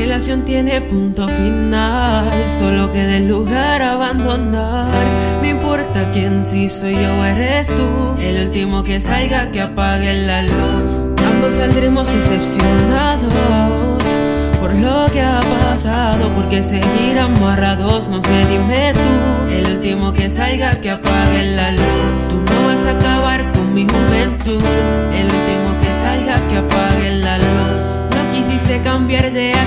relación tiene punto final, solo queda el lugar abandonar. No importa quién, si soy yo eres tú, el último que salga que apague la luz. Ambos saldremos decepcionados por lo que ha pasado, porque seguir amarrados, no sé, dime tú. El último que salga que apague la luz. Tú no vas a acabar con mi juventud. El último que salga que apague la luz. No quisiste cambiar de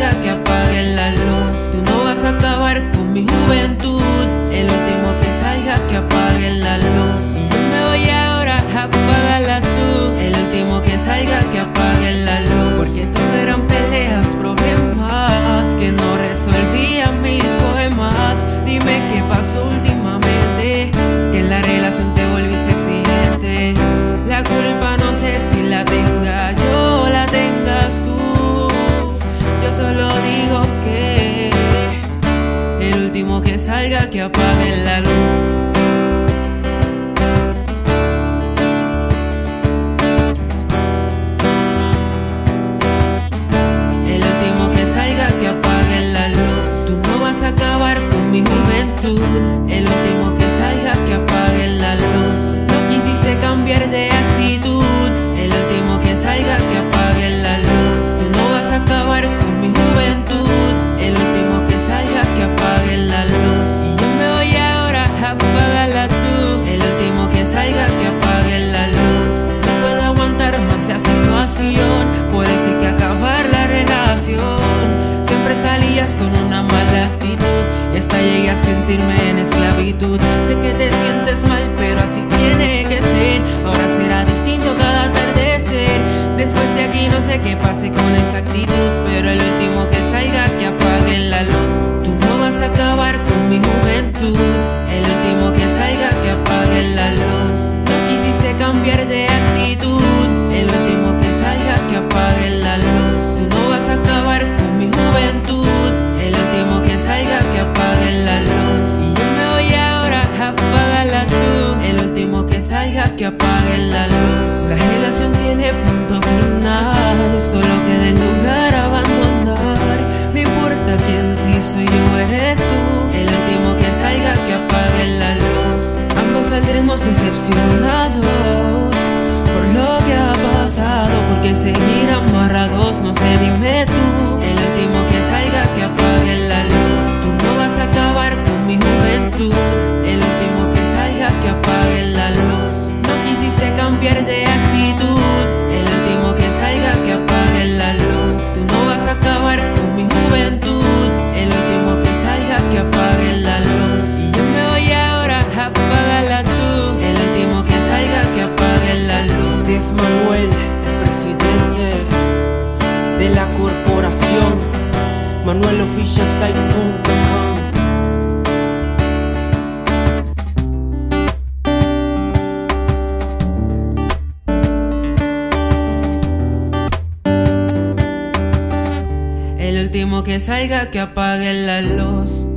último que salga que apague la luz. Situación. Por eso que acabar la relación. Siempre salías con una mala actitud. Y hasta llegué a sentirme en esclavitud. Sé que te sientes mal, pero así tiene que ser. Ahora será distinto cada atardecer. Después de aquí no sé qué pase con esa actitud. Pero el último que salga que apague la luz. Tú no vas a acabar con mi juventud. El último que salga que apague la luz. No quisiste cambiar de actitud. Que apague la luz. La relación tiene punto final. Solo queda el lugar abandonar. No importa quién, si soy yo eres tú. El último que salga que apague la luz. Ambos saldremos decepcionados por lo que ha pasado. Porque seguir amarrados, no dime tú. Es Manuel, el presidente de la corporación. ManuelOfficialSite.com El último que salga que apague la luz.